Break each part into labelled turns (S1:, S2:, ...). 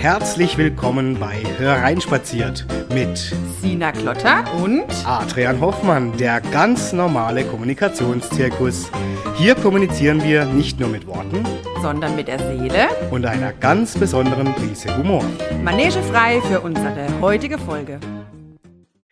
S1: herzlich willkommen bei Hereinspaziert mit
S2: Sina Klotter und
S1: Adrian Hoffmann, der ganz normale Kommunikationszirkus. Hier kommunizieren wir nicht nur mit Worten,
S2: sondern mit der Seele
S1: und einer ganz besonderen Prise Humor.
S2: Manege frei für unsere heutige Folge.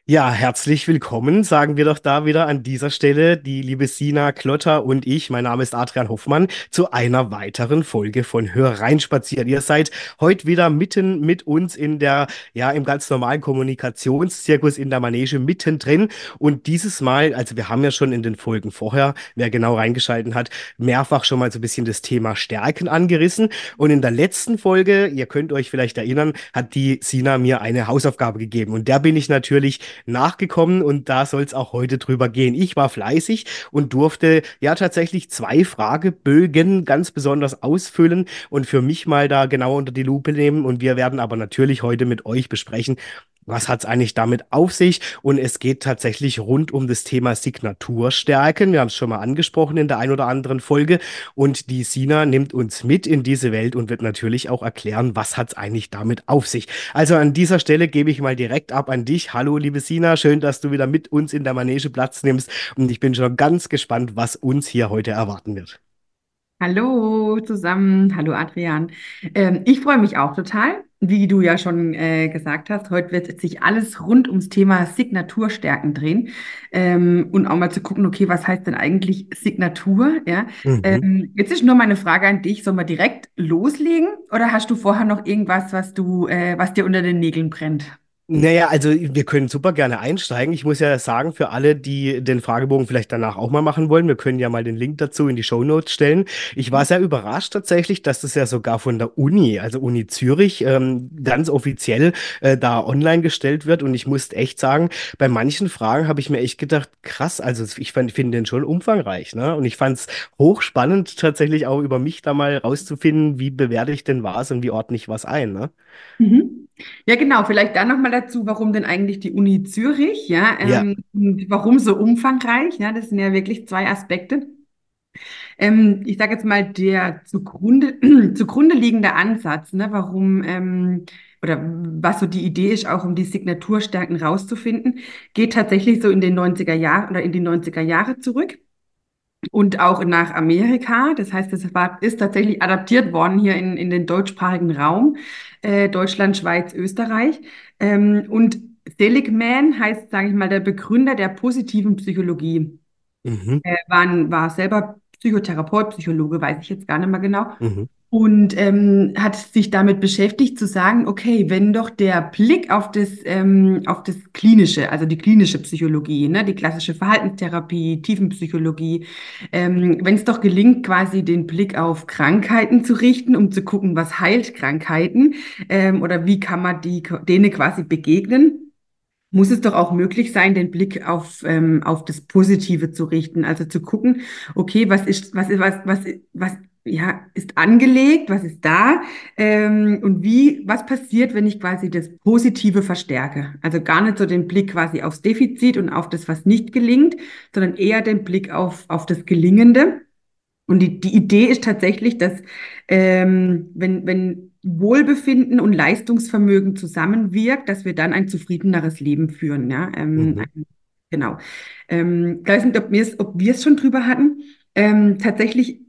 S1: Ja, herzlich willkommen, sagen wir doch da wieder an dieser Stelle, die liebe Sina Klotter und ich, mein Name ist Adrian Hoffmann, zu einer weiteren Folge von Hör rein spazieren. Ihr seid heute wieder mitten mit uns in der, ja, im ganz normalen Kommunikationszirkus in der Manege mittendrin. Und dieses Mal, also wir haben ja schon in den Folgen vorher, wer genau reingeschalten hat, mehrfach schon mal so ein bisschen das Thema Stärken angerissen. Und in der letzten Folge, ihr könnt euch vielleicht erinnern, hat die Sina mir eine Hausaufgabe gegeben. Und der bin ich natürlich nachgekommen und da soll es auch heute drüber gehen. Ich war fleißig und durfte ja tatsächlich zwei Fragebögen ganz besonders ausfüllen und für mich mal da genau unter die Lupe nehmen. Und wir werden aber natürlich heute mit euch besprechen, was hat es eigentlich damit auf sich? Und es geht tatsächlich rund um das Thema Signaturstärken. Wir haben es schon mal angesprochen in der ein oder anderen Folge. Und die Sina nimmt uns mit in diese Welt und wird natürlich auch erklären, was hat es eigentlich damit auf sich. Also an dieser Stelle gebe ich mal direkt ab an dich. Hallo, liebe Sina, schön, dass du wieder mit uns in der Manege Platz nimmst. Und ich bin schon ganz gespannt, was uns hier heute erwarten wird.
S3: Hallo zusammen, hallo Adrian. Ähm, ich freue mich auch total, wie du ja schon äh, gesagt hast. Heute wird sich alles rund ums Thema Signaturstärken drehen ähm, und auch mal zu gucken, okay, was heißt denn eigentlich Signatur? Ja, mhm. ähm, jetzt ist nur meine Frage an dich: Sollen wir direkt loslegen oder hast du vorher noch irgendwas, was du, äh, was dir unter den Nägeln brennt?
S1: Naja, also wir können super gerne einsteigen. Ich muss ja sagen, für alle, die den Fragebogen vielleicht danach auch mal machen wollen, wir können ja mal den Link dazu in die Show Notes stellen. Ich war sehr überrascht tatsächlich, dass das ja sogar von der Uni, also Uni Zürich, ähm, ganz offiziell äh, da online gestellt wird. Und ich muss echt sagen, bei manchen Fragen habe ich mir echt gedacht, krass, also ich finde den schon umfangreich. Ne? Und ich fand es hochspannend, tatsächlich auch über mich da mal rauszufinden, wie bewerte ich denn was und wie ordne ich was ein. Ne?
S3: Mhm. Ja, genau. Vielleicht dann nochmal dazu, warum denn eigentlich die Uni Zürich, ja, ähm, ja. und warum so umfangreich, ja, das sind ja wirklich zwei Aspekte. Ähm, ich sage jetzt mal, der zugrunde, zugrunde liegende Ansatz, ne, warum ähm, oder was so die Idee ist, auch um die Signaturstärken rauszufinden, geht tatsächlich so in den 90er Jahren oder in die 90er Jahre zurück und auch nach Amerika. Das heißt, es war, ist tatsächlich adaptiert worden hier in, in den deutschsprachigen Raum, äh, Deutschland, Schweiz, Österreich. Ähm, und Seligman heißt, sage ich mal, der Begründer der positiven Psychologie. Mhm. Er war, war selber Psychotherapeut, Psychologe, weiß ich jetzt gar nicht mehr genau. Mhm und ähm, hat sich damit beschäftigt zu sagen, okay, wenn doch der Blick auf das, ähm, auf das Klinische, also die klinische Psychologie, ne, die klassische Verhaltenstherapie, Tiefenpsychologie, ähm, wenn es doch gelingt, quasi den Blick auf Krankheiten zu richten, um zu gucken, was heilt Krankheiten ähm, oder wie kann man die, denen quasi begegnen, muss es doch auch möglich sein, den Blick auf, ähm, auf das Positive zu richten. Also zu gucken, okay, was ist, was ist, was, was, was ja, ist angelegt, was ist da ähm, und wie, was passiert, wenn ich quasi das Positive verstärke. Also gar nicht so den Blick quasi aufs Defizit und auf das, was nicht gelingt, sondern eher den Blick auf, auf das Gelingende. Und die, die Idee ist tatsächlich, dass ähm, wenn, wenn Wohlbefinden und Leistungsvermögen zusammenwirkt, dass wir dann ein zufriedeneres Leben führen. Ja? Ähm, mhm. Genau. Ähm, ich weiß nicht, ob wir es schon drüber hatten. Ähm, tatsächlich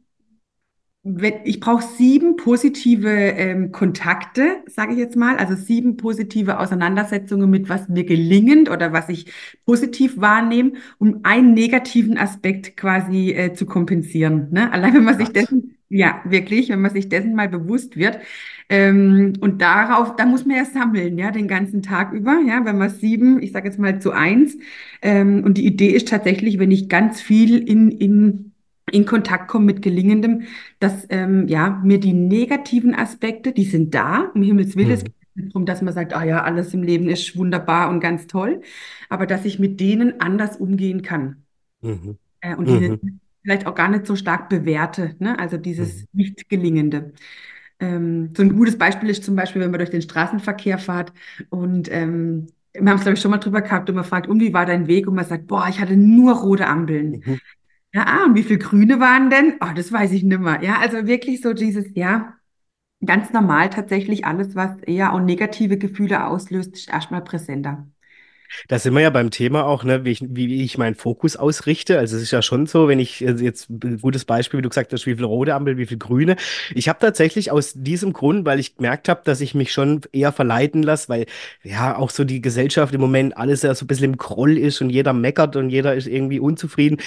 S3: ich brauche sieben positive ähm, Kontakte, sage ich jetzt mal, also sieben positive Auseinandersetzungen mit was mir gelingend oder was ich positiv wahrnehme, um einen negativen Aspekt quasi äh, zu kompensieren. Ne? Allein wenn man sich dessen, ja wirklich, wenn man sich dessen mal bewusst wird. Ähm, und darauf, da muss man ja sammeln, ja, den ganzen Tag über, ja, wenn man sieben, ich sage jetzt mal zu eins. Ähm, und die Idee ist tatsächlich, wenn ich ganz viel in, in in Kontakt komme mit Gelingendem, dass ähm, ja mir die negativen Aspekte, die sind da, um Himmels Willen, mhm. es geht nicht darum, dass man sagt, ah ja, alles im Leben ist wunderbar und ganz toll, aber dass ich mit denen anders umgehen kann. Mhm. Äh, und die mhm. vielleicht auch gar nicht so stark bewerte, ne? also dieses mhm. Nicht-Gelingende. Ähm, so ein gutes Beispiel ist zum Beispiel, wenn man durch den Straßenverkehr fährt und ähm, wir haben es, glaube ich, schon mal drüber gehabt und man fragt, um wie war dein Weg? Und man sagt, boah, ich hatte nur rote Ampeln. Ja, ah, und wie viele Grüne waren denn? Oh, das weiß ich nicht mehr. Ja, also wirklich so dieses, ja, ganz normal tatsächlich alles, was eher auch negative Gefühle auslöst, ist erstmal präsenter.
S1: Da sind wir ja beim Thema auch, ne, wie ich, wie ich meinen Fokus ausrichte. Also es ist ja schon so, wenn ich also jetzt ein gutes Beispiel, wie du gesagt hast, wie viel rote Ampel, wie viel grüne. Ich habe tatsächlich aus diesem Grund, weil ich gemerkt habe, dass ich mich schon eher verleiten lasse, weil ja auch so die Gesellschaft im Moment alles ja so ein bisschen im Groll ist und jeder meckert und jeder ist irgendwie unzufrieden,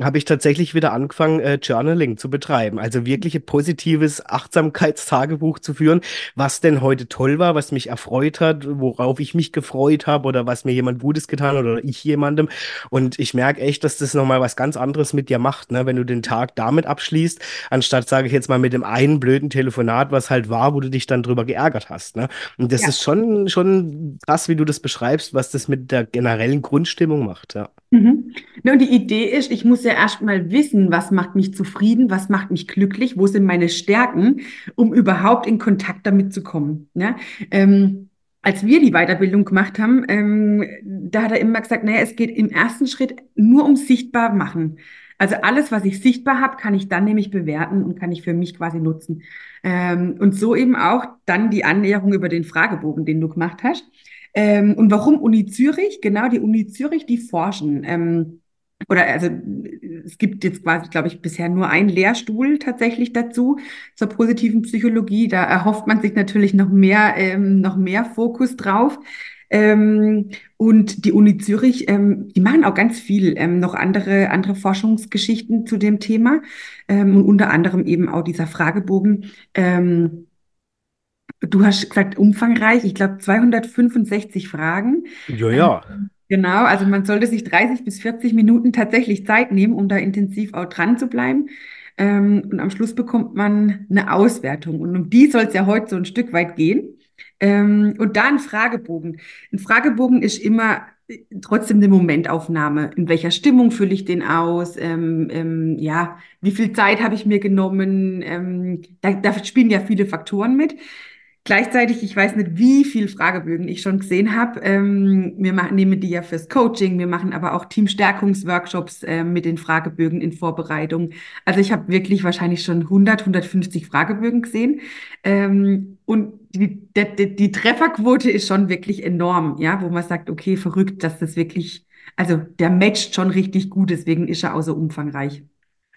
S1: habe ich tatsächlich wieder angefangen, äh, Journaling zu betreiben. Also wirklich ein positives Achtsamkeitstagebuch zu führen, was denn heute toll war, was mich erfreut hat, worauf ich mich gefreut habe oder was mir jemand jemand Gutes getan oder ich jemandem. Und ich merke echt, dass das nochmal was ganz anderes mit dir macht, ne? wenn du den Tag damit abschließt, anstatt, sage ich jetzt mal, mit dem einen blöden Telefonat, was halt war, wo du dich dann drüber geärgert hast. Ne? Und das
S3: Ja.
S1: ist schon, schon krass, wie du das beschreibst, was das mit der generellen Grundstimmung macht. Ja.
S3: Mhm. Ne, und die Idee ist, ich muss ja erstmal wissen, was macht mich zufrieden, was macht mich glücklich, wo sind meine Stärken, um überhaupt in Kontakt damit zu kommen. Ne? Ähm, als wir die Weiterbildung gemacht haben, ähm, da hat er immer gesagt, naja, es geht im ersten Schritt nur um sichtbar machen. Also alles, was ich sichtbar habe, kann ich dann nämlich bewerten und kann ich für mich quasi nutzen. Ähm, und so eben auch dann die Annäherung über den Fragebogen, den du gemacht hast. Ähm, und warum Uni Zürich? Genau, die Uni Zürich, die forschen. Ähm, oder also es gibt jetzt quasi, glaube ich, bisher nur einen Lehrstuhl tatsächlich dazu zur positiven Psychologie. Da erhofft man sich natürlich noch mehr, ähm, noch mehr Fokus drauf. Ähm, und die Uni Zürich, ähm, die machen auch ganz viel, ähm, noch andere, andere Forschungsgeschichten zu dem Thema. Ähm, und unter anderem eben auch dieser Fragebogen. Ähm, Du hast gesagt, umfangreich, ich glaube 265 Fragen.
S1: Ja,
S3: Ähm,
S1: ja.
S3: Genau, also man sollte sich 30 bis 40 Minuten tatsächlich Zeit nehmen, um da intensiv auch dran zu bleiben. Ähm, und am Schluss bekommt man eine Auswertung. Und um die soll es ja heute so ein Stück weit gehen. Ähm, und da ein Fragebogen. Ein Fragebogen ist immer äh, trotzdem eine Momentaufnahme. In welcher Stimmung fülle ich den aus? Ähm, ähm, ja, wie viel Zeit habe ich mir genommen? Ähm, da, da spielen ja viele Faktoren mit. Gleichzeitig, ich weiß nicht, wie viel Fragebögen ich schon gesehen habe. Ähm, wir machen, nehmen die ja fürs Coaching, wir machen aber auch Teamstärkungsworkshops äh, mit den Fragebögen in Vorbereitung. Also ich habe wirklich wahrscheinlich schon 100, 150 Fragebögen gesehen. Ähm, und die, die, die Trefferquote ist schon wirklich enorm, ja, wo man sagt, okay, verrückt, dass das wirklich, also der matcht schon richtig gut, deswegen ist er auch so umfangreich.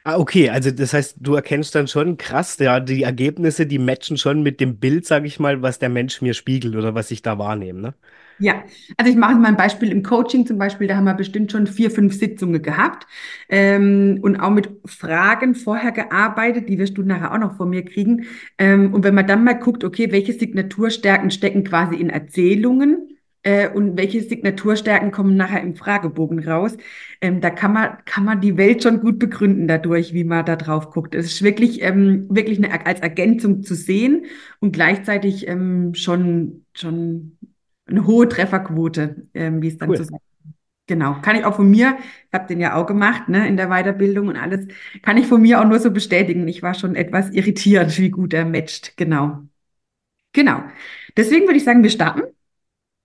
S1: Ah, okay, also das heißt, du erkennst dann schon krass, ja, die Ergebnisse, die matchen schon mit dem Bild, sage ich mal, was der Mensch mir spiegelt oder was ich da wahrnehme, ne?
S3: Ja, also ich mache mal ein Beispiel im Coaching zum Beispiel, da haben wir bestimmt schon vier, fünf Sitzungen gehabt ähm, und auch mit Fragen vorher gearbeitet, die wirst du nachher auch noch von mir kriegen. Ähm, und wenn man dann mal guckt, okay, welche Signaturstärken stecken quasi in Erzählungen äh, und welche Signaturstärken kommen nachher im Fragebogen raus, ähm, da kann man, kann man die Welt schon gut begründen dadurch, wie man da drauf guckt. Es ist wirklich, ähm, wirklich eine, als Ergänzung zu sehen und gleichzeitig ähm, schon, schon eine hohe Trefferquote, ähm, wie es dann
S1: Cool.
S3: zu sagen. Genau, kann ich auch von mir, ich habe den ja auch gemacht, ne, in der Weiterbildung und alles, kann ich von mir auch nur so bestätigen. Ich war schon etwas irritiert, wie gut er matcht. Genau. Genau. Deswegen würde ich sagen, wir starten.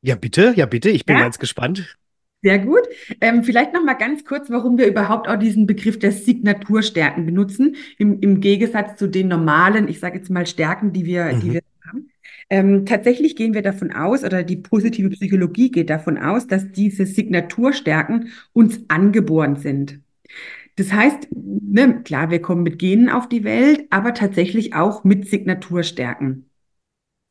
S1: Ja, bitte, ja, bitte, ich bin
S3: Ja?
S1: ganz gespannt.
S3: Sehr gut. Ähm, vielleicht noch mal ganz kurz, warum wir überhaupt auch diesen Begriff der Signaturstärken benutzen, im, im Gegensatz zu den normalen, ich sage jetzt mal Stärken, die wir, die
S1: Mhm.
S3: wir haben. Ähm, tatsächlich gehen wir davon aus, oder die positive Psychologie geht davon aus, dass diese Signaturstärken uns angeboren sind. Das heißt, ne, klar, wir kommen mit Genen auf die Welt, aber tatsächlich auch mit Signaturstärken.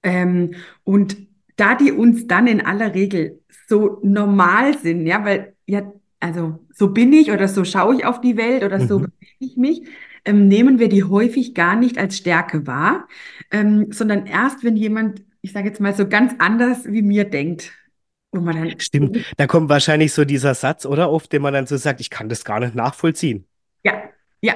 S3: Ähm, und da die uns dann in aller Regel so normal sind, ja, weil ja, also so bin ich oder so schaue ich auf die Welt oder so
S1: Mhm.
S3: bewege ich mich, ähm, nehmen wir die häufig gar nicht als Stärke wahr, ähm, sondern erst, wenn jemand, ich sage jetzt mal so ganz anders wie mir denkt, wo man dann,
S1: Stimmt, da kommt wahrscheinlich so dieser Satz, oder oft, den man dann so sagt, ich kann das gar nicht nachvollziehen.
S3: ja, ja,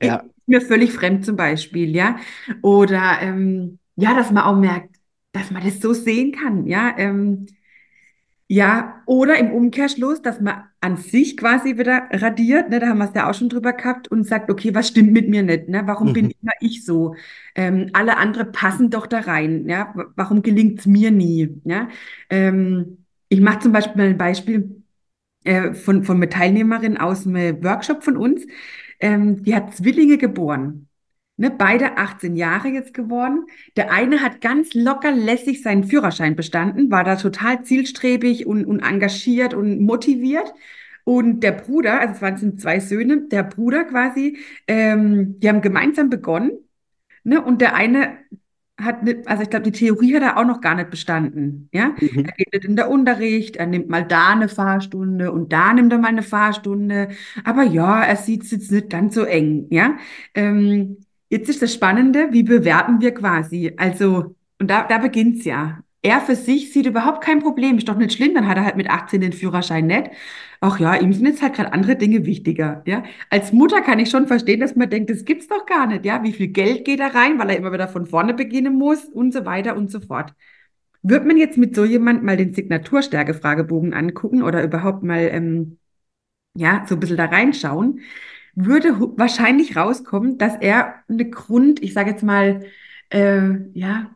S1: Ja,
S3: ist mir völlig fremd zum Beispiel, ja, oder ähm, ja, dass man auch merkt, dass man das so sehen kann, ja, ähm, Ja, oder im Umkehrschluss, dass man an sich quasi wieder radiert, ne, da haben wir es ja auch schon drüber gehabt und sagt, okay, was stimmt mit mir nicht, ne? Warum bin
S1: mhm.
S3: immer ich so? Ähm, alle anderen passen doch da rein, ja? Warum gelingt es mir nie, ja? Ähm, ich mache zum Beispiel mal ein Beispiel äh, von, von einer Teilnehmerin aus einem Workshop von uns. Ähm, die hat Zwillinge geboren. Ne, beide 18 Jahre jetzt geworden. Der eine hat ganz locker lässig seinen Führerschein bestanden, war da total zielstrebig und, und engagiert und motiviert. Und der Bruder, also es waren zwei Söhne, der Bruder quasi, ähm, die haben gemeinsam begonnen. Ne? Und der eine hat, nicht, also ich glaube, die Theorie hat er auch noch gar nicht bestanden. Ja,
S1: Mhm.
S3: er geht nicht in der Unterricht, er nimmt mal da eine Fahrstunde und da nimmt er mal eine Fahrstunde. Aber ja, er sieht es jetzt nicht ganz so eng. Ja, ähm, jetzt ist das Spannende, wie bewerten wir quasi? Also, und da, da beginnt's ja. Er für sich sieht überhaupt kein Problem, ist doch nicht schlimm, dann hat er halt mit 18 den Führerschein nicht. Ach ja, ihm sind jetzt halt gerade andere Dinge wichtiger, ja. Als Mutter kann ich schon verstehen, dass man denkt, das gibt's doch gar nicht, ja. Wie viel Geld geht da rein, weil er immer wieder von vorne beginnen muss und so weiter und so fort. Wird man jetzt mit so jemand mal den Signaturstärke-Fragebogen angucken oder überhaupt mal, ähm, ja, so ein bisschen da reinschauen, würde wahrscheinlich rauskommen, dass er eine Grund, ich sage jetzt mal, äh, ja,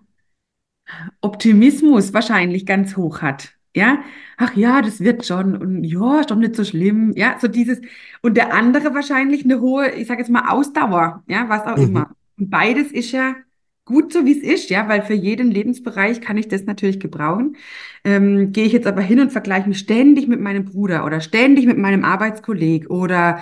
S3: Optimismus wahrscheinlich ganz hoch hat. Ja, ach ja, das wird schon und ja, ist doch nicht so schlimm. Ja, so dieses und der andere wahrscheinlich eine hohe, ich sage jetzt mal Ausdauer, ja, was auch
S1: Mhm.
S3: immer. Und beides ist ja gut so, wie es ist, ja, weil für jeden Lebensbereich kann ich das natürlich gebrauchen. Ähm, gehe ich jetzt aber hin und vergleiche mich ständig mit meinem Bruder oder ständig mit meinem Arbeitskolleg oder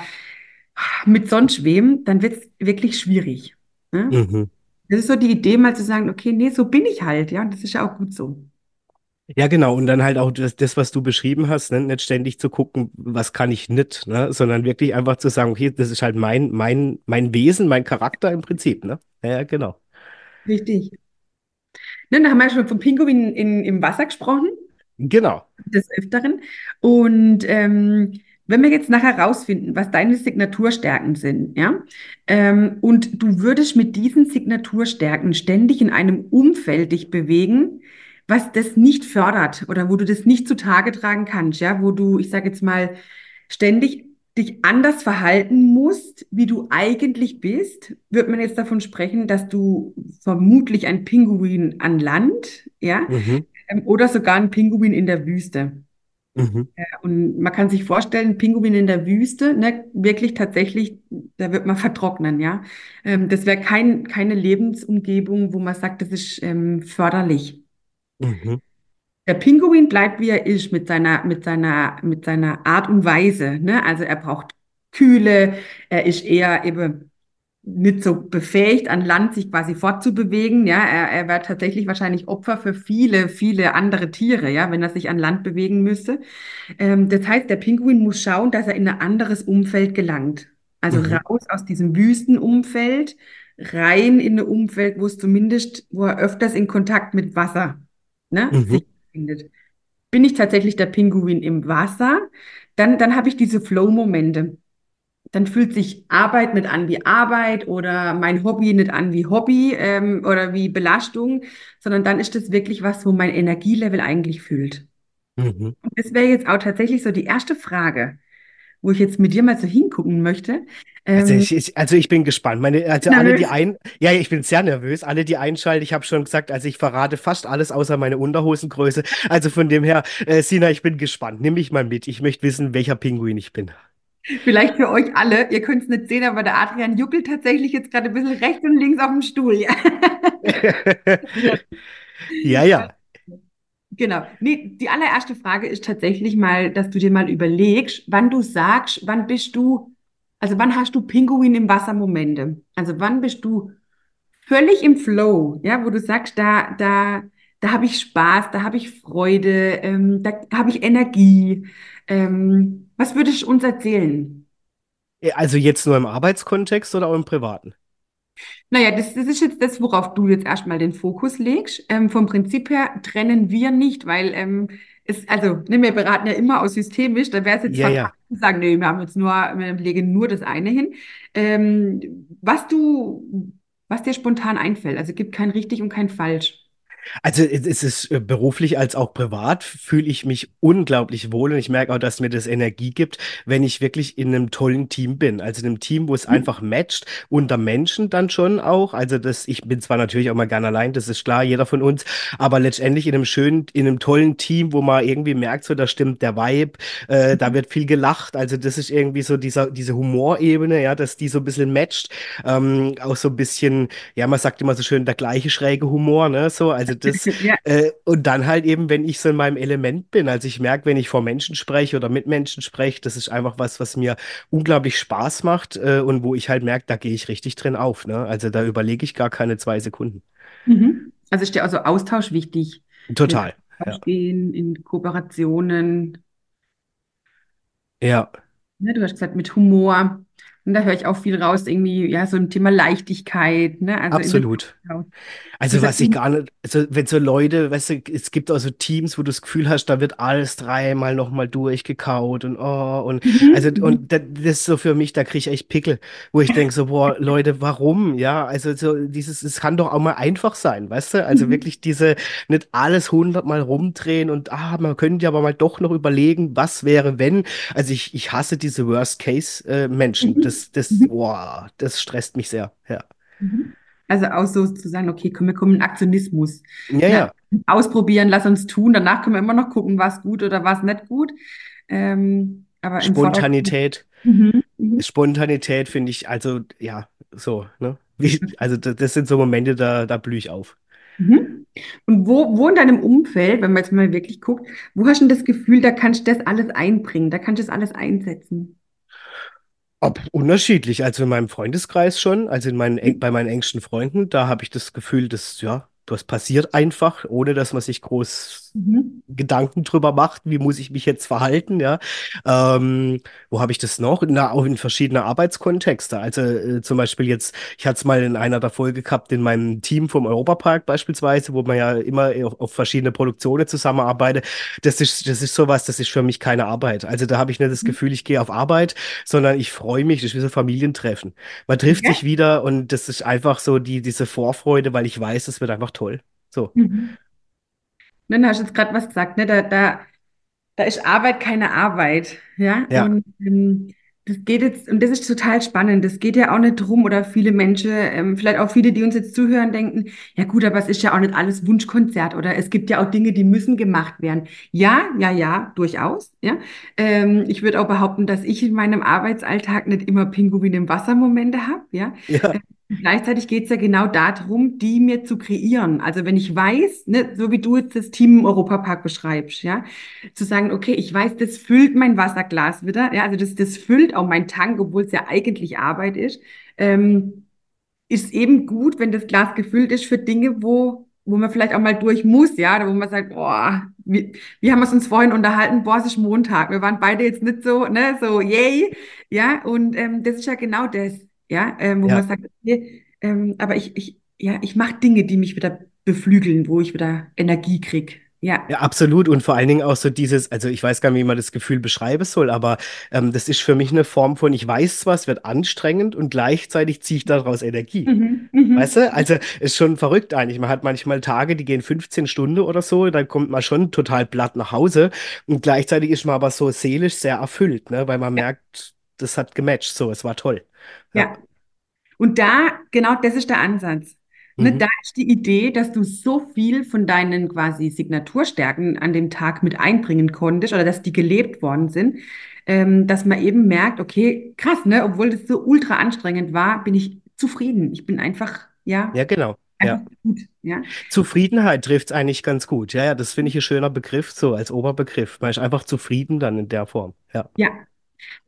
S3: mit sonst wem, dann wird es wirklich schwierig. Ne?
S1: Mhm.
S3: Das ist so die Idee, mal zu sagen, okay, nee, so bin ich halt, ja, und das ist ja auch gut so.
S1: Ja, genau. Und dann halt auch das, das, was du beschrieben hast, ne? Nicht ständig zu gucken, was kann ich nicht, ne? Sondern wirklich einfach zu sagen, okay, das ist halt mein, mein, mein Wesen, mein Charakter im Prinzip, ne? Ja, genau.
S3: Richtig. Ne, da haben wir ja schon vom Pinguin in, im Wasser gesprochen,
S1: Genau.
S3: des Öfteren. Und ähm, wenn wir jetzt nachher rausfinden, was deine Signaturstärken sind, ja, ähm, und du würdest mit diesen Signaturstärken ständig in einem Umfeld dich bewegen, was das nicht fördert oder wo du das nicht zutage tragen kannst, ja, wo du, ich sage jetzt mal, ständig dich anders verhalten musst, wie du eigentlich bist, wird man jetzt davon sprechen, dass du vermutlich ein Pinguin an Land, ja,
S1: Mhm.
S3: ähm, oder sogar ein Pinguin in der Wüste.
S1: Mhm.
S3: Und man kann sich vorstellen, Pinguin in der Wüste, ne, wirklich tatsächlich, da wird man vertrocknen, ja. Ähm, das wäre kein, keine Lebensumgebung, wo man sagt, das ist ähm, förderlich.
S1: Mhm.
S3: Der Pinguin bleibt, wie er ist, mit seiner, mit seiner, mit seiner Art und Weise, ne? Also er braucht Kühle, er ist eher eben nicht so befähigt, an Land sich quasi fortzubewegen, ja. Er, er wäre tatsächlich wahrscheinlich Opfer für viele, viele andere Tiere, ja, wenn er sich an Land bewegen müsste. Ähm, das heißt, der Pinguin muss schauen, dass er in ein anderes Umfeld gelangt. Also
S1: Mhm.
S3: raus aus diesem Wüstenumfeld, rein in ein Umfeld, wo es zumindest, wo er öfters in Kontakt mit Wasser, ne,
S1: Mhm.
S3: sich befindet. Bin ich tatsächlich der Pinguin im Wasser, dann, dann habe ich diese Flow-Momente. Dann fühlt sich Arbeit nicht an wie Arbeit oder mein Hobby nicht an wie Hobby ähm, oder wie Belastung, sondern dann ist das wirklich was, wo mein Energielevel eigentlich fühlt.
S1: Mhm.
S3: Und das wäre jetzt auch tatsächlich so die erste Frage, wo ich jetzt mit dir mal so hingucken möchte.
S1: Also
S3: Ähm,
S1: ich, ich, also ich bin gespannt. Meine, also alle, die
S3: nervös?
S1: ein, ja, ich bin sehr nervös. Alle, die einschalten, ich habe schon gesagt, also ich verrate fast alles außer meine Unterhosengröße. Also von dem her, äh, Sina, ich bin gespannt. Nimm mich mal mit. Ich möchte wissen, welcher Pinguin ich bin.
S3: Vielleicht für euch alle, ihr könnt es nicht sehen, aber der Adrian juckelt tatsächlich jetzt gerade ein bisschen rechts und links auf dem Stuhl. Ja.
S1: Ja, ja.
S3: Genau. Nee, die allererste Frage ist tatsächlich mal, dass du dir mal überlegst, wann du sagst, wann bist du, also wann hast du Pinguin im Wasser Momente? Also wann bist du völlig im Flow, ja, wo du sagst, da, da, da habe ich Spaß, da habe ich Freude, ähm, da habe ich Energie. Ähm, was würdest du uns erzählen?
S1: Also jetzt nur im Arbeitskontext oder auch im privaten?
S3: Naja, das, das ist jetzt das, worauf du jetzt erstmal den Fokus legst. Ähm, vom Prinzip her trennen wir nicht, weil ähm, es, also, ne, wir beraten ja immer aus systemisch, da wäre es jetzt
S1: Ja, ja.
S3: zu sagen, nee, wir haben jetzt nur, wir legen nur das eine hin. Ähm, was du, was dir spontan einfällt, also gibt kein richtig und kein falsch.
S1: Also es ist äh, beruflich als auch privat fühle ich mich unglaublich wohl und ich merke auch, dass mir das Energie gibt, wenn ich wirklich in einem tollen Team bin. Also in einem Team, wo es einfach matcht, unter Menschen dann schon auch. Also das, ich bin zwar natürlich auch mal gern allein, das ist klar, jeder von uns, aber letztendlich in einem schönen, in einem tollen Team, wo man irgendwie merkt, so da stimmt der Vibe, äh, da wird viel gelacht. Also das ist irgendwie so dieser, diese Humorebene, ja, dass die so ein bisschen matcht. Ähm, auch so ein bisschen, ja, man sagt immer so schön, der gleiche schräge Humor, ne? So, also das,
S3: Ja.
S1: äh, und dann halt eben, wenn ich so in meinem Element bin, also ich merke, wenn ich vor Menschen spreche oder mit Menschen spreche, das ist einfach was, was mir unglaublich Spaß macht, äh, und wo ich halt merke, da gehe ich richtig drin auf, ne? Also da überlege ich gar keine zwei Sekunden.
S3: Mhm. Also ist dir also Austausch wichtig?
S1: Total. Ja.
S3: In Kooperationen.
S1: Ja,
S3: Ne, du hast gesagt, mit Humor. Und da höre ich auch viel raus, irgendwie, ja, so ein Thema Leichtigkeit, ne? Also
S1: absolut.
S3: Austausch.
S1: Also was ich gar nicht, also wenn so Leute, weißt du, es gibt also Teams, wo du das Gefühl hast, da wird alles dreimal nochmal durchgekaut und oh und
S3: mhm.
S1: also
S3: Mhm.
S1: und das, das ist so für mich, da kriege ich echt Pickel, wo ich denke so, boah, Leute, warum? Ja, also so dieses, es kann doch auch mal einfach sein, weißt du? Also
S3: Mhm.
S1: wirklich diese, nicht alles hundertmal rumdrehen und ah, man könnte ja aber mal doch noch überlegen, was wäre, wenn. Also ich, ich hasse diese Worst-Case-Menschen.
S3: Mhm.
S1: Das, das,
S3: Mhm.
S1: boah, das stresst mich sehr. Ja.
S3: Mhm. Also auch so zu sagen, okay, komm, wir kommen in Aktionismus.
S1: Ja, ja.
S3: Ausprobieren, lass uns tun. Danach können wir immer noch gucken, was gut oder was nicht gut. Ähm, aber.
S1: Spontanität.
S3: Mhm. Mhm.
S1: Spontanität finde ich, also ja, so, ne? Wie, also das, das sind so Momente, da, da blühe ich auf.
S3: Mhm. Und wo, wo in deinem Umfeld, wenn man jetzt mal wirklich guckt, wo hast du denn das Gefühl, da kannst du das alles einbringen, da kannst du das alles einsetzen?
S1: Ob unterschiedlich, also in meinem Freundeskreis schon, also in meinen, eng- bei meinen engsten Freunden, da habe ich das Gefühl, dass, ja, das passiert einfach, ohne dass man sich groß
S3: Mhm.
S1: Gedanken drüber macht, wie muss ich mich jetzt verhalten, ja. Ähm, wo habe ich das noch? Na, auch in verschiedene Arbeitskontexte. Also äh, zum Beispiel jetzt, ich hatte es mal in einer der Folge gehabt, in meinem Team vom Europapark beispielsweise, wo man ja immer auf, auf verschiedene Produktionen zusammenarbeitet. Das ist, das ist sowas, das ist für mich keine Arbeit. Also da habe ich nicht das
S3: Mhm.
S1: Gefühl, ich gehe auf Arbeit, sondern ich freue mich, das ist wie so Familientreffen. Man trifft
S3: Okay.
S1: sich wieder und das ist einfach so die, diese Vorfreude, weil ich weiß, es wird einfach toll. So.
S3: Mhm. Dann hast du jetzt gerade was gesagt, ne? Da, da, Da ist Arbeit keine Arbeit, ja.
S1: Ja,
S3: Und ähm, das geht jetzt, und das ist total spannend. Das geht ja auch nicht drum, oder viele Menschen, ähm, vielleicht auch viele, die uns jetzt zuhören, denken, ja gut, aber es ist ja auch nicht alles Wunschkonzert oder es gibt ja auch Dinge, die müssen gemacht werden. Ja, ja, ja, durchaus, ja. Ähm, ich würde auch behaupten, dass ich in meinem Arbeitsalltag nicht immer Pinguine im Wasser-Momente habe, ja.
S1: ja,
S3: Ähm, Gleichzeitig geht es ja genau darum, die mir zu kreieren. Also wenn ich weiß, ne, so wie du jetzt das Team im Europapark beschreibst, ja, zu sagen, okay, ich weiß, das füllt mein Wasserglas wieder, ja, also das, das füllt auch mein Tank, obwohl es ja eigentlich Arbeit ist, ähm, ist eben gut, wenn das Glas gefüllt ist für Dinge, wo, wo man vielleicht auch mal durch muss, ja, oder wo man sagt, boah, haben wir es uns vorhin unterhalten, boah, es ist Montag, wir waren beide jetzt nicht so, ne, so, yay, ja, und ähm, das ist ja genau das, ja, ähm, wo man
S1: ja.
S3: sagt, okay, ähm, aber ich, ich, ja, ich mache Dinge, die mich wieder beflügeln, wo ich wieder Energie krieg, ja.
S1: Ja, absolut. Und vor allen Dingen auch so dieses, also ich weiß gar nicht, wie man das Gefühl beschreiben soll, aber ähm, das ist für mich eine Form von, ich weiß zwar, es wird anstrengend und gleichzeitig ziehe ich daraus Energie.
S3: Mhm,
S1: Weißt
S3: mhm.
S1: du? Also ist schon verrückt eigentlich. Man hat manchmal Tage, die gehen 15 Stunden oder so, dann kommt man schon total platt nach Hause und gleichzeitig ist man aber so seelisch sehr erfüllt, ne? Weil man
S3: Ja,
S1: merkt, das hat gematcht, so, es war toll. Ja.
S3: ja. Und da, genau das ist der Ansatz. Ne,
S1: Mhm.
S3: da ist die Idee, dass du so viel von deinen quasi Signaturstärken an dem Tag mit einbringen konntest oder dass die gelebt worden sind, ähm, dass man eben merkt, okay, krass, ne, obwohl das so ultra anstrengend war, bin ich zufrieden. Ich bin einfach, ja,
S1: Ja, genau. Ja.
S3: gut, ja.
S1: Zufriedenheit trifft es eigentlich ganz gut. Ja, ja, das finde ich ein schöner Begriff, so als Oberbegriff. Man ist einfach zufrieden dann in der Form. Ja.
S3: Ja.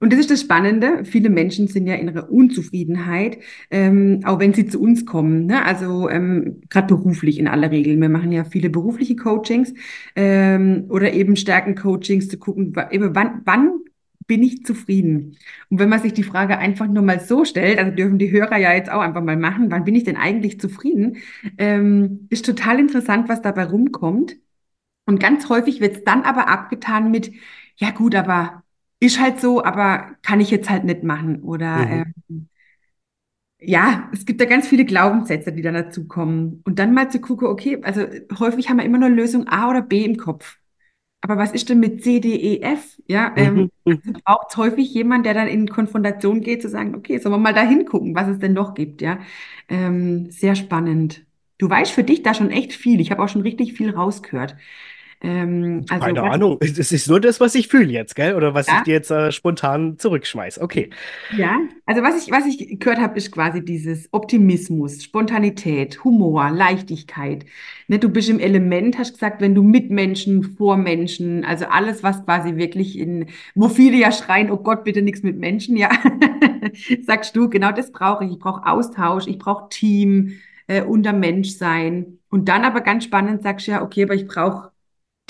S3: Und das ist das Spannende. Viele Menschen sind ja in ihrer Unzufriedenheit, ähm, auch wenn sie zu uns kommen. Ne? Also ähm, gerade beruflich in aller Regel. Wir machen ja viele berufliche Coachings ähm, oder eben Stärken-Coachings zu gucken, eben wann, wann bin ich zufrieden? Und wenn man sich die Frage einfach nur mal so stellt, also dürfen die Hörer ja jetzt auch einfach mal machen, wann bin ich denn eigentlich zufrieden? Ähm, ist total interessant, was dabei rumkommt. Und ganz häufig wird es dann aber abgetan mit, ja gut, aber ist halt so, aber kann ich jetzt halt nicht machen. Oder
S1: Mhm.
S3: ähm, ja, es gibt da ganz viele Glaubenssätze, die dann dazu kommen. Und dann mal zu gucken, okay, also häufig haben wir immer nur Lösung A oder B im Kopf. Aber was ist denn mit C, D, E, F? Ja, ähm,
S1: Mhm.
S3: also braucht es häufig jemand, der dann in Konfrontation geht, zu sagen, okay, sollen wir mal da hingucken, was es denn noch gibt, ja. Ähm, sehr spannend. Du weißt für dich da schon echt viel. Ich habe auch schon richtig viel rausgehört. Ähm, also,
S1: Keine Ahnung. Es ist nur das, was ich fühle jetzt, gell? Oder was ich
S3: ja,
S1: dir jetzt äh, spontan zurückschmeiß. Okay.
S3: Ja, also was ich, was ich gehört habe, ist quasi dieses Optimismus, Spontanität, Humor, Leichtigkeit. Ne, du bist im Element, hast gesagt, wenn du mit Menschen, vor Menschen, also alles, was quasi wirklich in, wo viele ja schreien, oh Gott, bitte nichts mit Menschen, ja, sagst du, genau das brauche ich. Ich brauche Austausch, ich brauche Team, äh, unter Mensch sein. Und dann aber ganz spannend sagst du ja, okay, aber ich brauche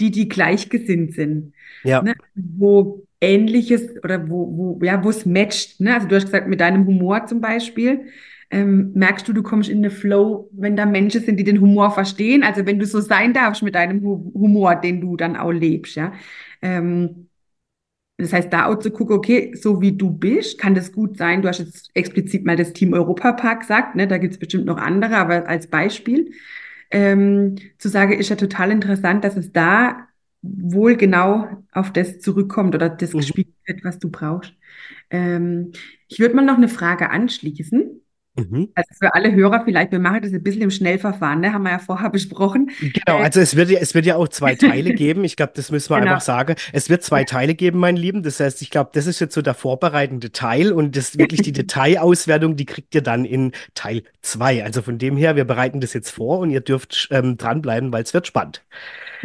S3: die, die gleichgesinnt sind
S1: Ja.
S3: ne, wo Ähnliches oder wo, wo, ja, wo es matcht. Ne? Also du hast gesagt, mit deinem Humor zum Beispiel, ähm, merkst du, du kommst in den Flow, wenn da Menschen sind, die den Humor verstehen. Also wenn du so sein darfst mit deinem Hu Humor, den du dann auch lebst, ja. Ähm, das heißt, da auch zu gucken, okay, so wie du bist, kann das gut sein. Du hast jetzt explizit mal das Team Europapark gesagt, ne? Da gibt es bestimmt noch andere, aber als Beispiel ähm, zu sagen, ist ja total interessant, dass es da wohl genau auf das zurückkommt oder das
S1: Mhm.
S3: gespielt wird, was du brauchst. Ähm, ich würde mal noch eine Frage anschließen.
S1: Mhm.
S3: Also für alle Hörer vielleicht, wir machen das ein bisschen im Schnellverfahren, ne? Haben wir ja vorher besprochen.
S1: Genau,
S3: Äh,
S1: also es wird ja, es wird ja auch zwei Teile geben. Ich glaube, das müssen wir
S3: genau.
S1: einfach sagen. Es wird zwei Teile geben, mein Lieben. Das heißt, ich glaube, das ist jetzt so der vorbereitende Teil und das wirklich die Detailauswertung, die kriegt ihr dann in Teil zwei. Also von dem her, wir bereiten das jetzt vor und ihr dürft ähm, dranbleiben, weil es wird spannend.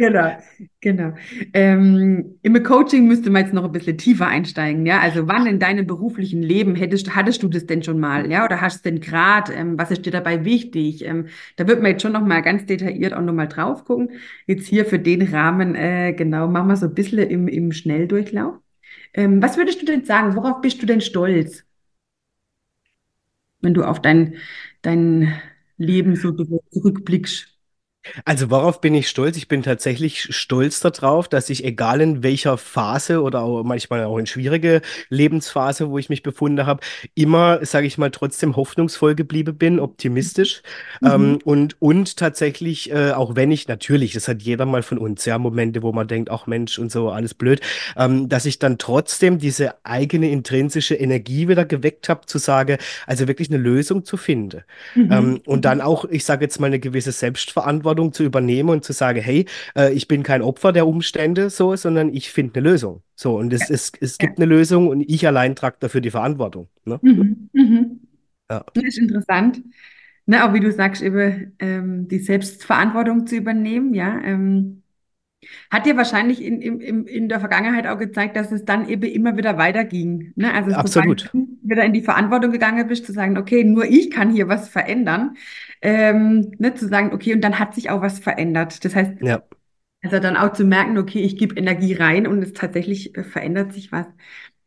S3: Genau, genau. Ähm, im Coaching müsste man jetzt noch ein bisschen tiefer einsteigen, ja. Also wann in deinem beruflichen Leben hättest, hattest du das denn schon mal, ja? Oder hast du denn gerade, ähm, was ist dir dabei wichtig? Ähm, da wird man jetzt schon noch mal ganz detailliert auch noch mal drauf gucken. Jetzt hier für den Rahmen, äh, genau, machen wir so ein bisschen im, im Schnelldurchlauf. Ähm, was würdest du denn sagen? Worauf bist du denn stolz, wenn du auf dein, dein Leben so zurückblickst?
S1: Also worauf bin ich stolz? Ich bin tatsächlich stolz darauf, dass ich, egal in welcher Phase oder auch manchmal auch in schwierige Lebensphase, wo ich mich befunden habe, immer, sage ich mal, trotzdem hoffnungsvoll geblieben bin, optimistisch.
S3: Mhm.
S1: Ähm, und, und tatsächlich, äh, auch wenn ich natürlich, das hat jeder mal von uns, ja, Momente, wo man denkt, ach Mensch und so, alles blöd, ähm, dass ich dann trotzdem diese eigene intrinsische Energie wieder geweckt habe, zu sagen, also wirklich eine Lösung zu finden.
S3: Mhm.
S1: Ähm, und dann auch, ich sage jetzt mal, eine gewisse Selbstverantwortung zu übernehmen und zu sagen, hey, äh, ich bin kein Opfer der Umstände, so, sondern ich finde eine Lösung. So, und es, es, es
S3: Ja.
S1: gibt eine Lösung und ich allein trage dafür die Verantwortung. Ne?
S3: Mhm. Mhm.
S1: Ja,
S3: Das ist interessant. Ne, auch wie du sagst, eben ähm, die Selbstverantwortung zu übernehmen, ja. Ähm, hat dir wahrscheinlich in, in, in der Vergangenheit auch gezeigt, dass es dann eben immer wieder weiterging. Ne? Also sobald
S1: absolut.
S3: du wieder in die Verantwortung gegangen bist, zu sagen, okay, nur ich kann hier was verändern. Ähm, ne, zu sagen, okay, und dann hat sich auch was verändert. Das heißt,
S1: Ja,
S3: also dann auch zu merken, okay, ich gebe Energie rein und es tatsächlich äh, verändert sich was.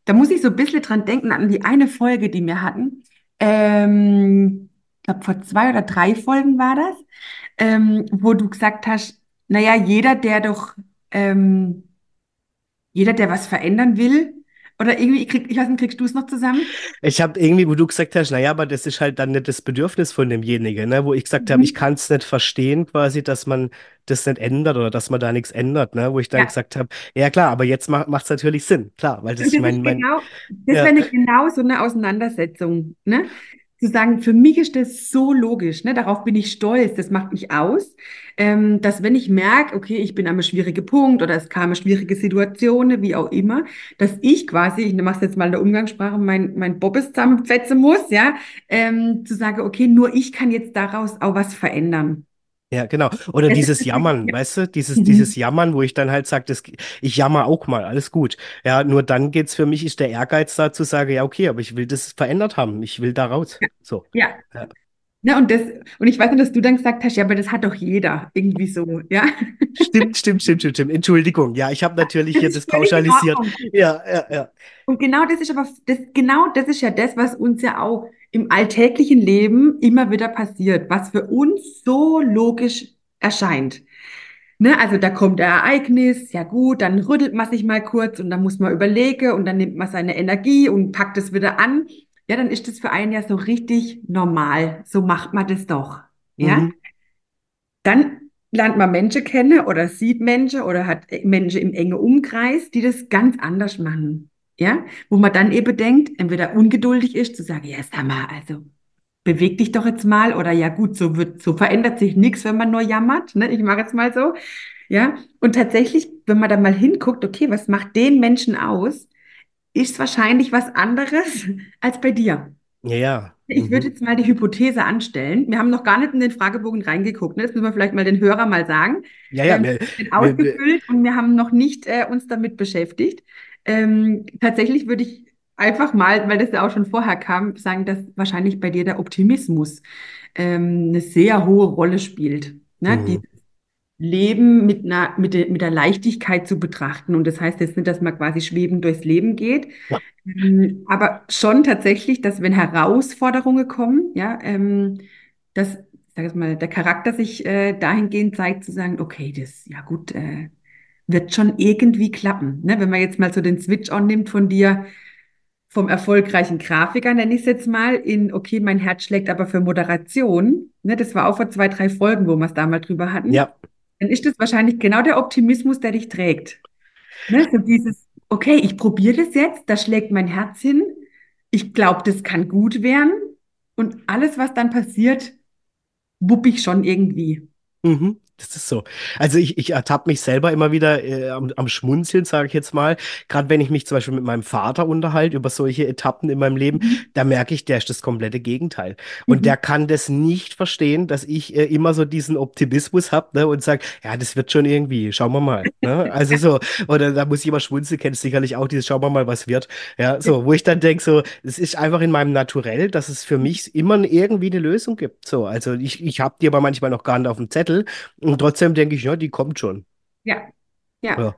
S3: Da muss ich so ein bisschen dran denken an die eine Folge, die wir hatten. Ähm, ich glaube, vor zwei oder drei Folgen war das, ähm, wo du gesagt hast, naja, jeder, der doch, ähm, jeder, der was verändern will, oder irgendwie, ich, krieg, ich weiß nicht, kriegst du es noch zusammen?
S1: ich habe irgendwie, wo du gesagt hast, naja, aber das ist halt dann nicht das Bedürfnis von demjenigen, ne? Wo ich gesagt habe, ich
S3: Mhm.
S1: kann es nicht verstehen, quasi, dass man das nicht ändert oder dass man da nichts ändert, ne? Wo ich dann
S3: Ja.
S1: gesagt habe, ja klar, aber jetzt macht es natürlich Sinn, klar, weil das,
S3: das
S1: mein,
S3: ist
S1: mein,
S3: genau, das wäre
S1: ja,
S3: eine, genau so eine Auseinandersetzung, ne? Zu sagen, für mich ist das so logisch, ne? Darauf bin ich stolz, das macht mich aus, ähm, dass wenn ich merke, okay, ich bin einem schwierigen Punkt oder es kamen schwierige Situationen, wie auch immer, dass ich quasi, ich mache jetzt mal in der Umgangssprache, mein, mein Bobbes zusammenfetzen muss, ja, ähm, zu sagen, okay, nur ich kann jetzt daraus auch was verändern.
S1: Ja, genau. Oder dieses Jammern,
S3: ja.
S1: weißt du? Dieses, dieses
S3: Mhm.
S1: Jammern, wo ich dann halt sage, ich jammer auch mal, alles gut. Ja, nur dann geht's für mich, ist der Ehrgeiz da zu sagen, ja, okay, aber ich will das verändert haben. Ich will da raus. So.
S3: Ja.
S1: Ja.
S3: Ne, und das, und ich weiß nicht, dass du dann gesagt hast, ja, aber das hat doch jeder irgendwie so, ja.
S1: Stimmt, stimmt, stimmt, stimmt, stimmt. Entschuldigung. Ja, ich habe natürlich
S3: Das
S1: hier das pauschalisiert. Ja, ja, ja.
S3: Und genau das ist aber, das, genau das ist ja das, was uns ja auch im alltäglichen Leben immer wieder passiert, was für uns so logisch erscheint. Ne, also da kommt ein Ereignis, ja gut, dann rüttelt man sich mal kurz und dann muss man überlegen und dann nimmt man seine Energie und packt es wieder an. ja, dann ist das für einen ja so richtig normal. So macht man das doch. Ja.
S1: Mhm.
S3: Dann lernt man Menschen kennen oder sieht Menschen oder hat Menschen im engen Umkreis, die das ganz anders machen. Ja, wo man dann eben denkt, entweder ungeduldig ist, zu sagen, ja, sag mal, also beweg dich doch jetzt mal oder ja gut, so wird, so verändert sich nichts, wenn man nur jammert. Ne? Ich mache jetzt mal so. Ja, und tatsächlich, wenn man da mal hinguckt, okay, was macht den Menschen aus, ist wahrscheinlich was anderes als bei dir.
S1: Ja, ja.
S3: Ich würde
S1: Mhm.
S3: jetzt mal die Hypothese anstellen. Wir haben noch gar nicht in den Fragebogen reingeguckt. Ne? Das müssen wir vielleicht mal den Hörer mal sagen.
S1: Ja, ja,
S3: Ähm,
S1: wir,
S3: wir sind
S1: wir, wir,
S3: ausgefüllt und wir haben noch nicht äh, uns damit beschäftigt. Ähm, tatsächlich würde ich einfach mal, weil das ja auch schon vorher kam, sagen, dass wahrscheinlich bei dir der Optimismus ähm, eine sehr hohe Rolle spielt. Ne? Die
S1: mhm.
S3: Leben mit einer, mit der, mit der Leichtigkeit zu betrachten. Und das heißt jetzt nicht, dass man quasi schwebend durchs Leben geht, ähm, aber schon tatsächlich, dass wenn Herausforderungen kommen, ja, ähm, dass, ich sag jetzt mal, der Charakter sich äh, dahingehend zeigt, zu sagen, okay, das, ja gut, äh, wird schon irgendwie klappen. Ne? Wenn man jetzt mal so den Switch on nimmt von dir, vom erfolgreichen Grafiker, nenne ich es jetzt mal, in, okay, mein Herz schlägt aber für Moderation. Ne? Das war auch vor zwei, drei Folgen, wo wir es da mal drüber hatten
S1: Ja,
S3: dann ist das wahrscheinlich genau der Optimismus, der dich trägt. Ne? So dieses, okay, ich probiere das jetzt, da schlägt mein Herz hin, ich glaube, das kann gut werden und alles, was dann passiert, wupp ich schon irgendwie.
S1: Mhm, das ist so. Also ich, ich ertappe mich selber immer wieder äh, am, am Schmunzeln, sage ich jetzt mal. Gerade wenn ich mich zum Beispiel mit meinem Vater unterhalte über solche Etappen in meinem Leben,
S3: Mhm.
S1: da merke ich, der ist das komplette Gegenteil. Und
S3: Mhm.
S1: der kann das nicht verstehen, dass ich äh, immer so diesen Optimismus habe, ne, und sage, ja, das wird schon irgendwie, schauen wir mal. Ne? Also so, oder da muss ich immer schmunzeln, kennst sicherlich auch dieses, schauen wir mal, was wird. Ja, so, wo ich dann denke, so, es ist einfach in meinem Naturell, dass es für mich immer irgendwie eine Lösung gibt. So, also ich, ich habe die aber manchmal noch gar nicht auf dem Zettel. Und trotzdem denke ich, ja, die kommt schon.
S3: Ja, ja,
S1: Ja.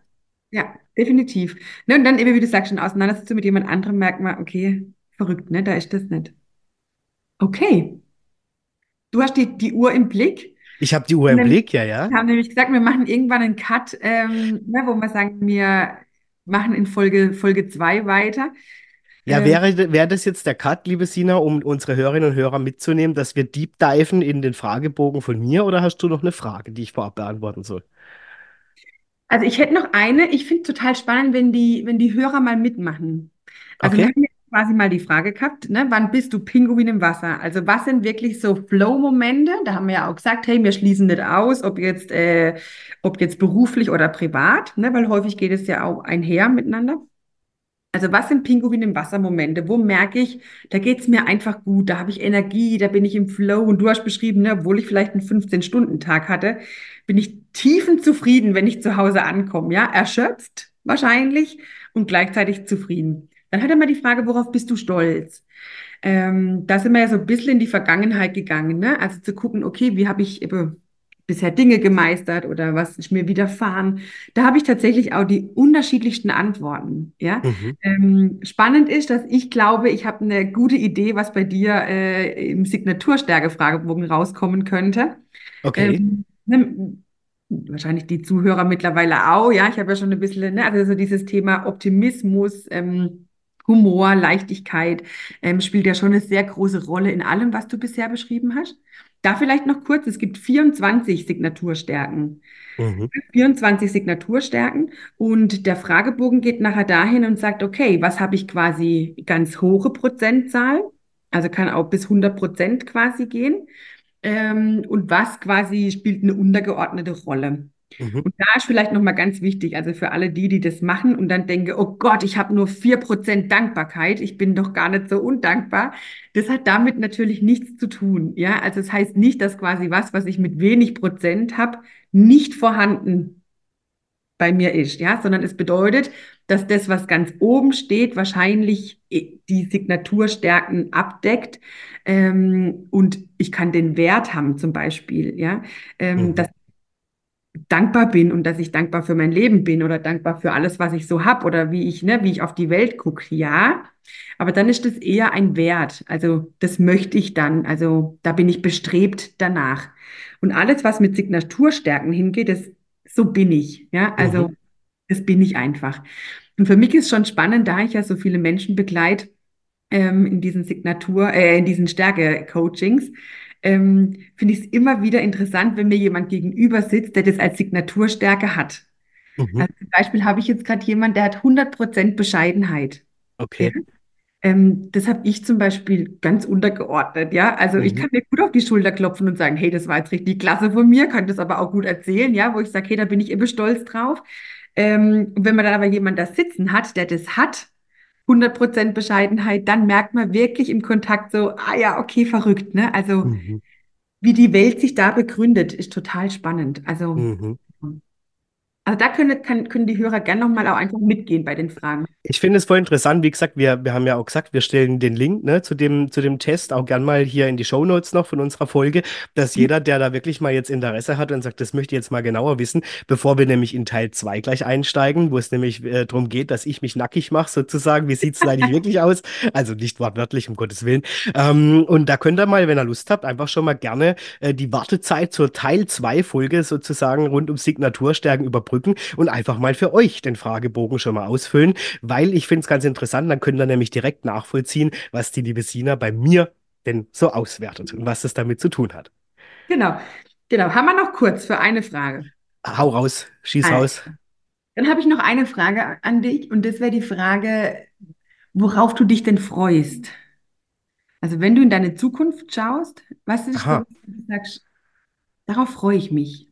S3: ja, definitiv. Ne? Und dann eben, wie du sagst, schon auseinandersetzen mit jemand anderem, merkt man, okay, verrückt, ne? Da ist das nicht. Okay, du hast die, die Uhr im Blick.
S1: Ich habe die Uhr
S3: Und
S1: im
S3: dann
S1: Blick, ja, ja.
S3: Wir haben nämlich gesagt, wir machen irgendwann einen Cut, ähm, ne, wo wir sagen, wir machen in Folge, Folge 2 weiter.
S1: Ja, wäre, wäre das jetzt der Cut, liebe Sina, um unsere Hörerinnen und Hörer mitzunehmen, dass wir deep diven in den Fragebogen von mir oder hast du noch eine Frage, die ich vorab beantworten soll?
S3: also ich hätte noch eine, ich finde es total spannend, wenn die, wenn die Hörer mal mitmachen. Also wir
S1: Okay?
S3: haben jetzt quasi mal die Frage gehabt, ne, wann bist du Pinguin im Wasser? Also was sind wirklich so Flow-Momente? Da haben wir ja auch gesagt, hey, wir schließen nicht aus, ob jetzt, äh, ob jetzt beruflich oder privat, ne, weil häufig geht es ja auch einher miteinander. Also was sind Pinguin im Wasser-Momente? Wo merke ich, da geht es mir einfach gut, da habe ich Energie, da bin ich im Flow. Und du hast beschrieben, ne, obwohl ich vielleicht einen 15-Stunden-Tag hatte, bin ich tiefenzufrieden, wenn ich zu Hause ankomme. Ja, erschöpft wahrscheinlich und gleichzeitig zufrieden. Dann hat er mal die Frage, worauf bist du stolz? Ähm, da sind wir ja so ein bisschen in die Vergangenheit gegangen, ne? Also zu gucken, okay, wie habe ich eben bisher Dinge gemeistert oder was ist mir widerfahren? Da habe ich tatsächlich auch die unterschiedlichsten Antworten, ja?
S1: Mhm.
S3: Ähm, spannend ist, dass ich glaube, ich habe eine gute Idee, was bei dir äh, im Signaturstärke-Fragebogen rauskommen könnte.
S1: Okay.
S3: Ähm, ne, wahrscheinlich die Zuhörer mittlerweile auch, ja, ich habe ja schon ein bisschen, ne, also so dieses Thema Optimismus, ähm, Humor, Leichtigkeit, ähm, spielt ja schon eine sehr große Rolle in allem, was du bisher beschrieben hast. Da vielleicht noch kurz, es gibt 24 Signaturstärken.
S1: Mhm.
S3: 24 Signaturstärken und der Fragebogen geht nachher dahin und sagt, okay, was habe ich quasi ganz hohe Prozentzahl, also kann auch bis 100 Prozent quasi gehen ähm, und was quasi spielt eine untergeordnete Rolle.
S1: Mhm.
S3: Und da ist vielleicht nochmal ganz wichtig, also für alle die, die das machen und dann denken, oh Gott, ich habe nur 4% Dankbarkeit, ich bin doch gar nicht so undankbar. Das hat damit natürlich nichts zu tun. Ja, also es das heißt nicht, dass quasi was, was ich mit wenig Prozent habe, nicht vorhanden bei mir ist, ja, sondern es bedeutet, dass das, was ganz oben steht, wahrscheinlich die Signaturstärken abdeckt. Ähm, und ich kann den Wert haben, zum Beispiel, ja, ähm,
S1: Mhm.
S3: dass dankbar bin und dass ich dankbar für mein Leben bin oder dankbar für alles, was ich so habe oder wie ich, ne, wie ich auf die Welt gucke, ja. Aber dann ist das eher ein Wert. Also das möchte ich dann. Also da bin ich bestrebt danach. Und alles, was mit Signaturstärken hingeht, das so bin ich. Ja, also das bin ich einfach. Und für mich ist schon spannend, da ich ja so viele Menschen begleite, ähm, in diesen Signatur, äh, in diesen Stärke-Coachings, ähm, finde ich es immer wieder interessant, wenn mir jemand gegenüber sitzt, der das als Signaturstärke hat.
S1: Mhm.
S3: Also zum Beispiel habe ich jetzt gerade jemand, der hat 100% Bescheidenheit. Ja?
S1: Okay.
S3: Ähm, das habe ich zum Beispiel ganz untergeordnet, ja. Also ich
S1: Mhm.
S3: kann mir gut auf die Schulter klopfen und sagen, hey, das war jetzt richtig klasse von mir, kann das aber auch gut erzählen, ja, wo ich sage, hey, da bin ich immer stolz drauf. Ähm, wenn man dann aber jemanden da sitzen hat, der das hat, 100% Bescheidenheit, dann merkt man wirklich im Kontakt so, ah ja, okay, verrückt, ne? Also
S1: Mhm.
S3: wie die Welt sich da begründet, ist total spannend. Also,
S1: Mhm.
S3: Also da können, kann, können die Hörer gerne nochmal auch einfach mitgehen bei den Fragen.
S1: Ich finde es voll interessant. Wie gesagt, wir, wir haben ja auch gesagt, wir stellen den Link ne, zu dem, zu dem Test auch gern mal hier in die Shownotes noch von unserer Folge, dass jeder, der da wirklich mal jetzt Interesse hat und sagt, das möchte ich jetzt mal genauer wissen, bevor wir nämlich in Teil 2 gleich einsteigen, wo es nämlich äh, darum geht, dass ich mich nackig mache, sozusagen. Wie sieht es leider wirklich aus? Also nicht wortwörtlich, um Gottes Willen. Ähm, und da könnt ihr mal, wenn ihr Lust habt, einfach schon mal gerne äh, die Wartezeit zur Teil 2 Folge sozusagen rund um Signaturstärken überbrücken und einfach mal für euch den Fragebogen schon mal ausfüllen weil ich finde es ganz interessant, dann können wir nämlich direkt nachvollziehen, was die liebe Sina bei mir denn so auswertet und was es damit zu tun hat.
S3: Genau, genau. Haben wir noch kurz für eine Frage?
S1: Hau raus, schieß
S3: Also,
S1: raus.
S3: dann habe ich noch eine Frage an dich und das wäre die Frage, worauf du dich denn freust? Also wenn du in deine Zukunft schaust, was ist
S1: Aha.
S3: du sagst, darauf freue ich mich.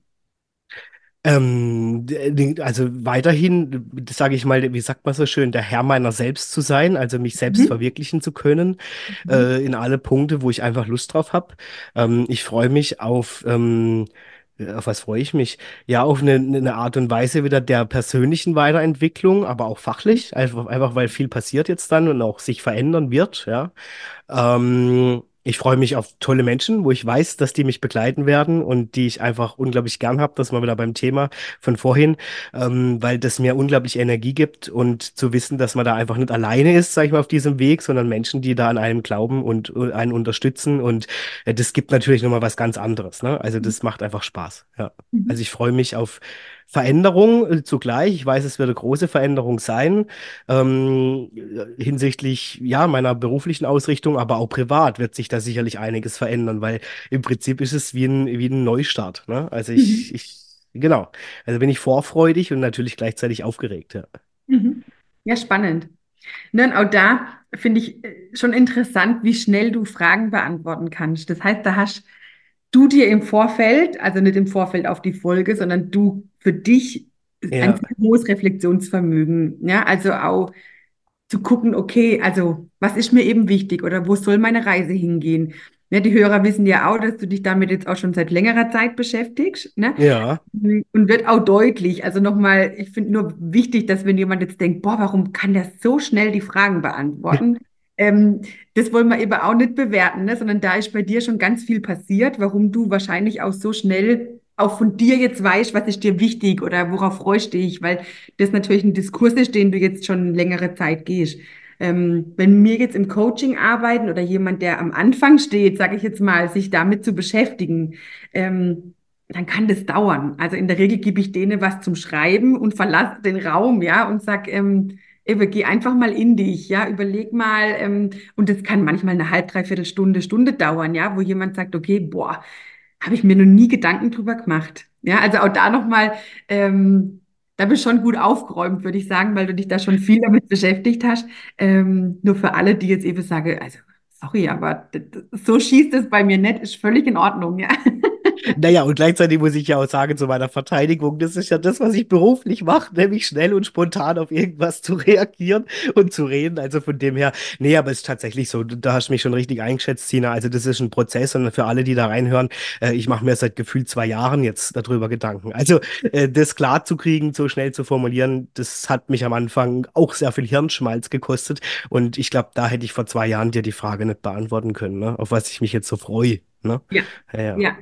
S1: Ähm, d- also weiterhin, sage ich mal, wie sagt man so schön, der Herr meiner selbst zu sein, also mich selbst
S3: Mhm.
S1: verwirklichen zu können,
S3: Mhm.
S1: äh, in alle Punkte, wo ich einfach Lust drauf habe. Ähm, ich freue mich auf, ähm, äh, auf was freue ich mich? Ja, auf eine, eine Art und Weise wieder der persönlichen Weiterentwicklung, aber auch fachlich, einfach, einfach weil viel passiert jetzt dann und auch sich verändern wird, ja. Ähm, ich freue mich auf tolle Menschen, wo ich weiß, dass die mich begleiten werden und die ich einfach unglaublich gern habe. Das ist mal wieder beim Thema von vorhin, ähm, weil das mir unglaublich Energie gibt und zu wissen, dass man da einfach nicht alleine ist, sag ich mal, auf diesem Weg, sondern Menschen, die da an einem glauben und äh, einen unterstützen. Und äh, das gibt natürlich nochmal was ganz anderes, ne? Also das macht einfach Spaß, ja.
S3: Mhm.
S1: Also ich freue mich auf Veränderung äh, zugleich. Ich weiß, es wird eine große Veränderung sein, ähm, hinsichtlich ja, meiner beruflichen Ausrichtung, aber auch privat wird sich da sicherlich einiges verändern, weil im Prinzip ist es wie ein, wie ein Neustart. Ne? Also ich,
S3: Mhm.
S1: ich, genau. Also bin ich vorfreudig und natürlich gleichzeitig aufgeregt. Ja.
S3: Mhm. Ja, spannend. Ne, und auch da finde ich äh, schon interessant, wie schnell du Fragen beantworten kannst. Das heißt, da hast du dir im Vorfeld, also nicht im Vorfeld auf die Folge, sondern du für dich ein
S1: Ja,
S3: sehr hohes Reflexionsvermögen. Ja, also auch zu gucken, okay, also was ist mir eben wichtig oder wo soll meine Reise hingehen? Ne, die Hörer wissen ja auch, dass du dich damit jetzt auch schon seit längerer Zeit beschäftigst, ne?
S1: ja,
S3: Und wird auch deutlich. Also nochmal, ich finde nur wichtig, dass wenn jemand jetzt denkt, boah, warum kann der so schnell die Fragen beantworten? Ähm, das wollen wir eben auch nicht bewerten, ne? Sondern da ist bei dir schon ganz viel passiert, warum du wahrscheinlich auch so schnell auch von dir jetzt weißt, was ist dir wichtig oder worauf freust du dich, weil das natürlich ein Diskurs ist, den du jetzt schon längere Zeit gehst. Ähm, wenn wir jetzt im Coaching arbeiten oder jemand, der am Anfang steht, sage ich jetzt mal, sich damit zu beschäftigen, ähm, dann kann das dauern. Also in der Regel gebe ich denen was zum Schreiben und verlasse den Raum, ja, und sag, ähm, Eva, geh einfach mal in dich, ja, überleg mal, ähm, und das kann manchmal eine halb, dreiviertel Stunde, Stunde dauern, ja, wo jemand sagt, okay, boah, habe ich mir noch nie Gedanken drüber gemacht. Ja, also auch da nochmal, ähm, da bist schon gut aufgeräumt, würde ich sagen, weil du dich da schon viel damit beschäftigt hast. Ähm, nur für alle, die jetzt eben sagen, also sorry, aber so schießt es bei mir nicht, ist völlig in Ordnung, ja.
S1: Naja, und gleichzeitig muss ich ja auch sagen, zu meiner Verteidigung, das ist ja das, was ich beruflich mache, nämlich schnell und spontan auf irgendwas zu reagieren und zu reden. Also von dem her, nee, aber es ist tatsächlich so, da hast du mich schon richtig eingeschätzt, Tina. Also das ist ein Prozess und für alle, die da reinhören, äh, ich mache mir seit gefühlt zwei Jahren jetzt darüber Gedanken. Also äh, das klar zu kriegen, so schnell zu formulieren, das hat mich am Anfang auch sehr viel Hirnschmalz gekostet. Und ich glaube, da hätte ich vor zwei Jahren dir die Frage nicht beantworten können, ne? Auf was ich mich jetzt so freue. Ne?
S3: Ja,
S1: Ja, ja.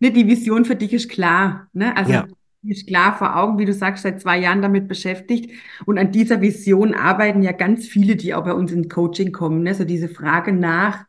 S3: Ja. Ne, die Vision für dich ist klar, ne? Also
S1: Ja.
S3: ist klar vor Augen, wie du sagst, seit zwei Jahren damit beschäftigt. Und an dieser Vision arbeiten ja ganz viele, die auch bei uns ins Coaching kommen, ne? So diese Frage nach,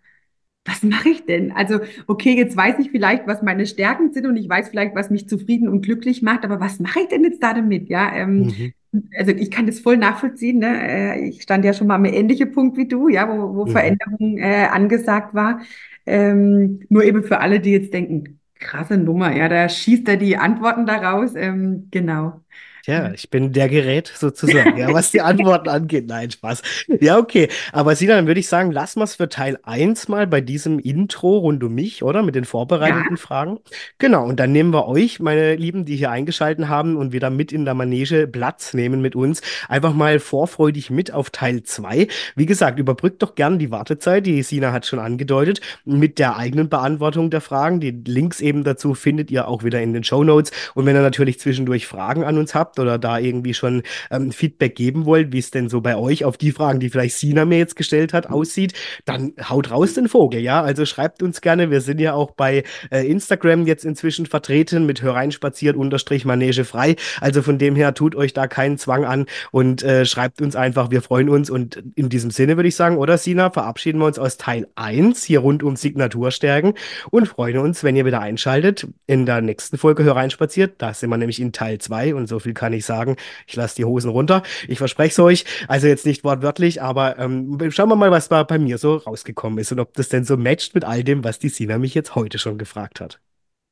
S3: was mache ich denn? Also, okay, jetzt weiß ich vielleicht, was meine Stärken sind und ich weiß vielleicht, was mich zufrieden und glücklich macht, aber was mache ich denn jetzt da damit? Ja, ähm,
S1: Mhm.
S3: also ich kann das voll nachvollziehen. Ne? Äh, Ich stand ja schon mal am ähnlichen Punkt wie du, ja, wo, wo
S1: Mhm.
S3: Veränderung äh, angesagt war. Ähm, nur eben für alle, die jetzt denken, krasse Nummer, ja, da schießt er die Antworten daraus. Ähm, genau.
S1: Tja, ich bin der Gerät sozusagen, ja, was die Antworten angeht. Nein, Spaß. Ja, okay. Aber Sina, dann würde ich sagen, lassen wir es für Teil eins mal bei diesem Intro rund um mich, oder? Mit den
S3: Ja,
S1: vorbereitenden Fragen. Genau, und dann nehmen wir euch, meine Lieben, die hier eingeschaltet haben und wieder mit in der Manege Platz nehmen mit uns, einfach mal vorfreudig mit auf Teil zwei. Wie gesagt, überbrückt doch gern die Wartezeit, die Sina hat schon angedeutet, mit der eigenen Beantwortung der Fragen. Die Links eben dazu findet ihr auch wieder in den Show Notes. Und wenn ihr natürlich zwischendurch Fragen an uns habt oder da irgendwie schon ähm, Feedback geben wollt, wie es denn so bei euch auf die Fragen, die vielleicht Sina mir jetzt gestellt hat, aussieht, dann haut raus den Vogel, ja? Also schreibt uns gerne. Wir sind ja auch bei äh, Instagram jetzt inzwischen vertreten mit Hereinspaziert unterstrich Manege frei. Also von dem her tut euch da keinen Zwang an und äh, schreibt uns einfach. Wir freuen uns. Und in diesem Sinne würde ich sagen, oder Sina, verabschieden wir uns aus Teil eins hier rund um Signaturstärken und freuen uns, wenn ihr wieder einschaltet in der nächsten Folge Hereinspaziert. Da sind wir nämlich in Teil 2 und so viel kann ich sagen. Ich lasse die Hosen runter. Ich verspreche es euch. Also jetzt nicht wortwörtlich, aber ähm, schauen wir mal, was da bei mir so rausgekommen ist und ob das denn so matcht mit all dem, was die Sina mich jetzt heute schon gefragt hat.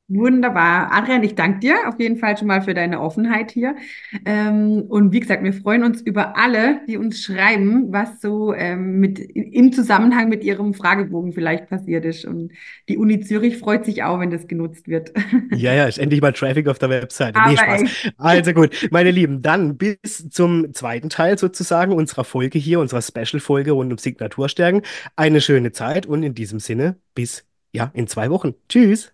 S3: Wunderbar. Adrian, ich danke dir auf jeden Fall schon mal für deine Offenheit hier. Ähm, und wie gesagt, wir freuen uns über alle, die uns schreiben, was so ähm, mit, im Zusammenhang mit ihrem Fragebogen vielleicht passiert ist. Und die Uni Zürich freut sich auch, wenn das genutzt wird.
S1: Ja, ja, ist endlich mal Traffic auf der Webseite. Nee, Spaß.
S3: echt.
S1: Also gut, meine Lieben, dann bis zum zweiten Teil sozusagen unserer Folge hier, unserer Special-Folge rund um Signaturstärken. Eine schöne Zeit und in diesem Sinne bis, ja, in zwei Wochen. Tschüss.